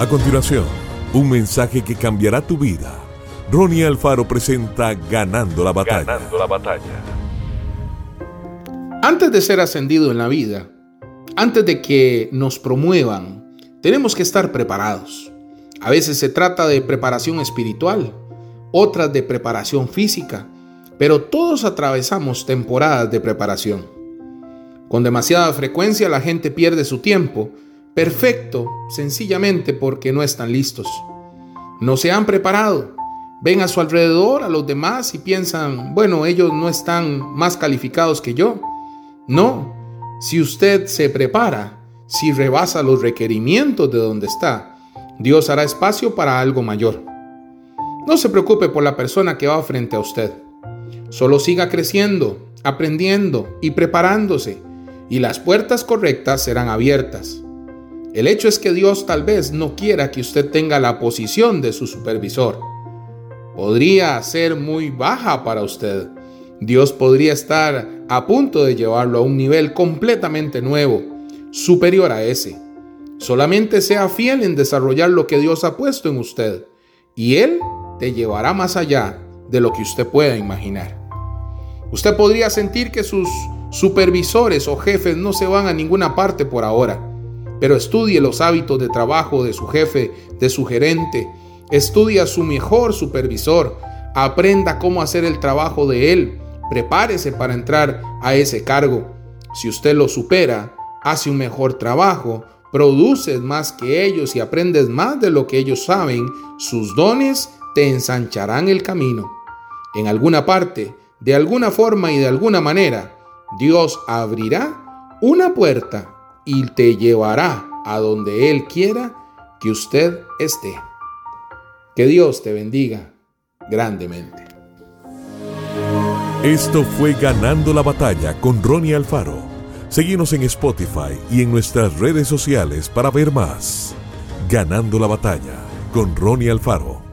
A continuación, un mensaje que cambiará tu vida. Ronnie Alfaro presenta Ganando la batalla. Ganando la batalla. Antes de ser ascendido en la vida, antes de que nos promuevan, tenemos que estar preparados. A veces se trata de preparación espiritual, otras de preparación física, pero todos atravesamos temporadas de preparación. Con demasiada frecuencia la gente pierde su tiempo perfecto sencillamente porque no están listos. No se han preparado. Ven a su alrededor a los demás y piensan, bueno, ellos no están más calificados que yo. No, si usted se prepara, si rebasa los requerimientos de donde está, Dios hará espacio para algo mayor. No se preocupe por la persona que va frente a usted. Solo siga creciendo, aprendiendo y preparándose, y las puertas correctas serán abiertas. El hecho es que Dios tal vez no quiera que usted tenga la posición de su supervisor. Podría ser muy baja para usted. Dios podría estar a punto de llevarlo a un nivel completamente nuevo, superior a ese. Solamente sea fiel en desarrollar lo que Dios ha puesto en usted y Él te llevará más allá de lo que usted pueda imaginar. Usted podría sentir que sus supervisores o jefes no se van a ninguna parte por ahora pero estudie los hábitos de trabajo de su jefe, de su gerente, estudie a su mejor supervisor, aprenda cómo hacer el trabajo de él, prepárese para entrar a ese cargo. Si usted lo supera, hace un mejor trabajo, produces más que ellos y aprendes más de lo que ellos saben, sus dones te ensancharán el camino. En alguna parte, de alguna forma y de alguna manera, Dios abrirá una puerta y te llevará a donde Él quiera que usted esté. Que Dios te bendiga grandemente. Esto fue Ganando la Batalla con Ronnie Alfaro. Seguimos en Spotify y en nuestras redes sociales para ver más. Ganando la Batalla con Ronnie Alfaro.